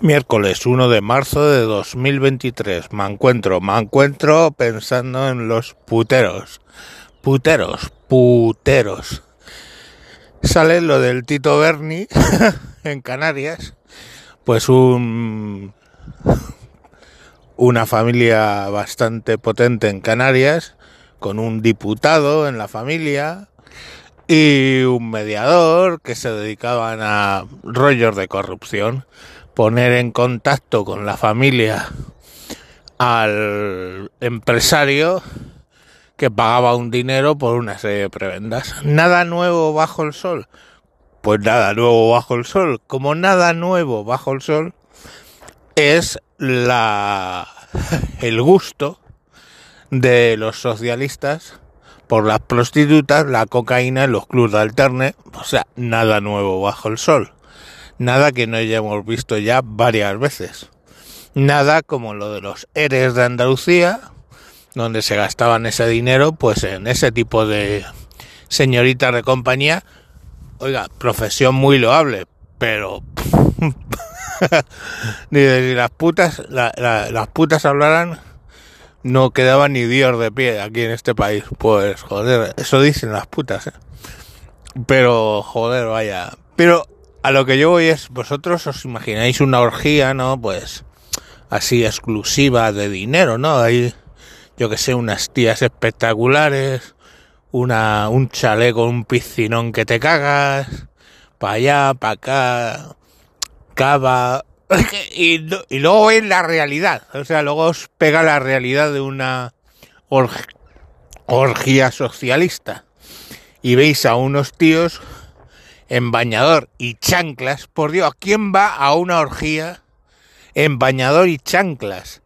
Miércoles 1 de marzo de 2023. Me encuentro, me encuentro pensando en los puteros. Puteros, puteros. Sale lo del Tito Berni en Canarias. Pues un una familia bastante potente en Canarias, con un diputado en la familia y un mediador que se dedicaban a rollos de corrupción poner en contacto con la familia al empresario que pagaba un dinero por una serie de prebendas. Nada nuevo bajo el sol. Pues nada nuevo bajo el sol. Como nada nuevo bajo el sol es la el gusto de los socialistas por las prostitutas, la cocaína los clubs de alterne, o sea, nada nuevo bajo el sol nada que no hayamos visto ya varias veces. Nada como lo de los ERES de Andalucía, donde se gastaban ese dinero pues en ese tipo de señoritas de compañía. Oiga, profesión muy loable, pero ni de las putas las putas hablaran no quedaba ni Dios de pie aquí en este país. Pues joder, eso dicen las putas. ¿eh? Pero joder, vaya. Pero a lo que yo voy es, vosotros os imagináis una orgía, ¿no? Pues así exclusiva de dinero, ¿no? Hay, yo que sé, unas tías espectaculares, una, un chaleco, un piscinón que te cagas, para allá, para acá, cava, y, luego es la realidad, o sea, luego os pega la realidad de una orgía socialista y veis a unos tíos en bañador y chanclas. Por Dios, ¿quién va a una orgía en bañador y chanclas?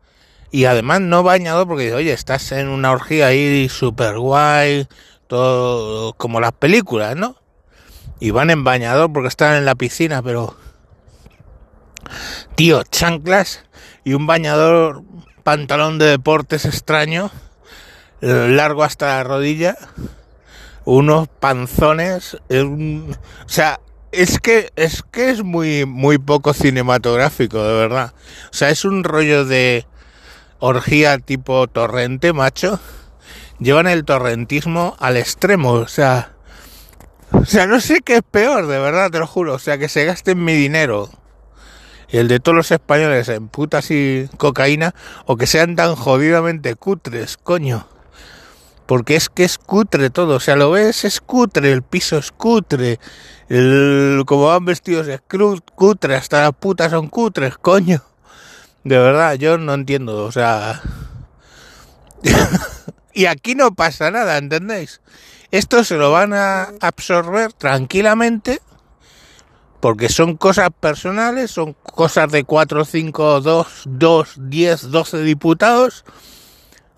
Y además no bañador porque, oye, estás en una orgía ahí super guay, todo como las películas, ¿no? Y van en bañador porque están en la piscina, pero... Tío, chanclas y un bañador, pantalón de deportes extraño, largo hasta la rodilla unos panzones, o sea, es que es que es muy muy poco cinematográfico, de verdad. O sea, es un rollo de orgía tipo torrente, macho. Llevan el torrentismo al extremo, o sea, o sea, no sé qué es peor, de verdad, te lo juro, o sea, que se gasten mi dinero y el de todos los españoles en putas y cocaína o que sean tan jodidamente cutres, coño porque es que es cutre todo, o sea, lo ves, es cutre, el piso es cutre, el, como van vestidos es cutre, hasta las putas son cutres, coño. De verdad, yo no entiendo, o sea... y aquí no pasa nada, ¿entendéis? Esto se lo van a absorber tranquilamente porque son cosas personales, son cosas de 4, 5, 2, 2, 10, 12 diputados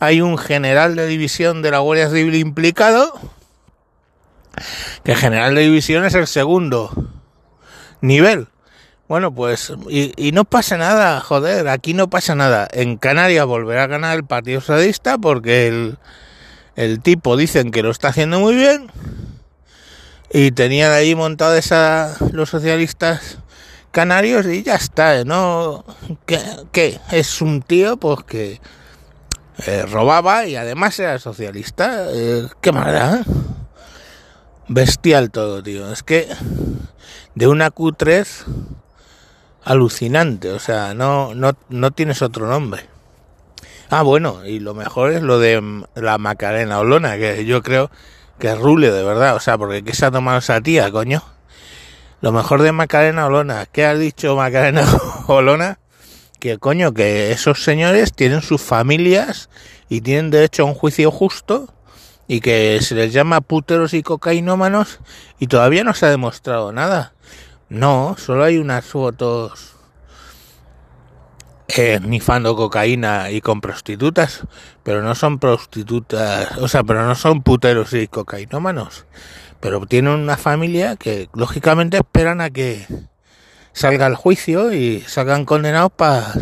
hay un general de división de la Guardia Civil implicado, que general de división es el segundo nivel. Bueno, pues, y, no pasa nada, joder, aquí no pasa nada. En Canarias volverá a ganar el Partido Socialista porque el, el tipo dicen que lo está haciendo muy bien. Y tenían ahí montado esa, los socialistas canarios y ya está, ¿no? ¿Qué? ¿Qué? Es un tío, pues que eh, robaba y además era socialista. Eh, qué maldad. Bestial todo, tío. Es que de una Q3 alucinante. O sea, no, no, no tienes otro nombre. Ah, bueno, y lo mejor es lo de la Macarena Olona, que yo creo que es rule de verdad. O sea, porque ¿qué se ha tomado esa tía, coño? Lo mejor de Macarena Olona. ¿Qué ha dicho Macarena Olona? Que coño, que esos señores tienen sus familias y tienen derecho a un juicio justo y que se les llama puteros y cocainómanos y todavía no se ha demostrado nada. No, solo hay unas fotos eh, nifando cocaína y con prostitutas, pero no son prostitutas, o sea, pero no son puteros y cocainómanos. Pero tienen una familia que lógicamente esperan a que salga al juicio y salgan condenados para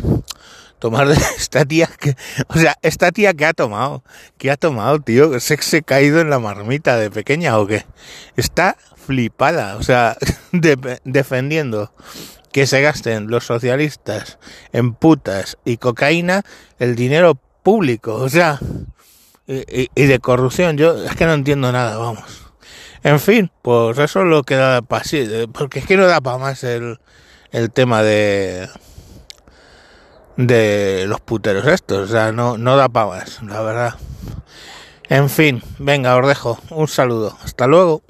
tomar de esta tía que, o sea, esta tía que ha tomado, que ha tomado, tío, se caído en la marmita de pequeña o qué, está flipada, o sea, defendiendo que se gasten los socialistas en putas y cocaína el dinero público, o sea, y, y de corrupción. Yo es que no entiendo nada, vamos. En fin, pues eso es lo que da para sí, porque es que no da para más el, el tema de de los puteros estos, o sea, no, no da para más, la verdad. En fin, venga, os dejo. Un saludo. Hasta luego.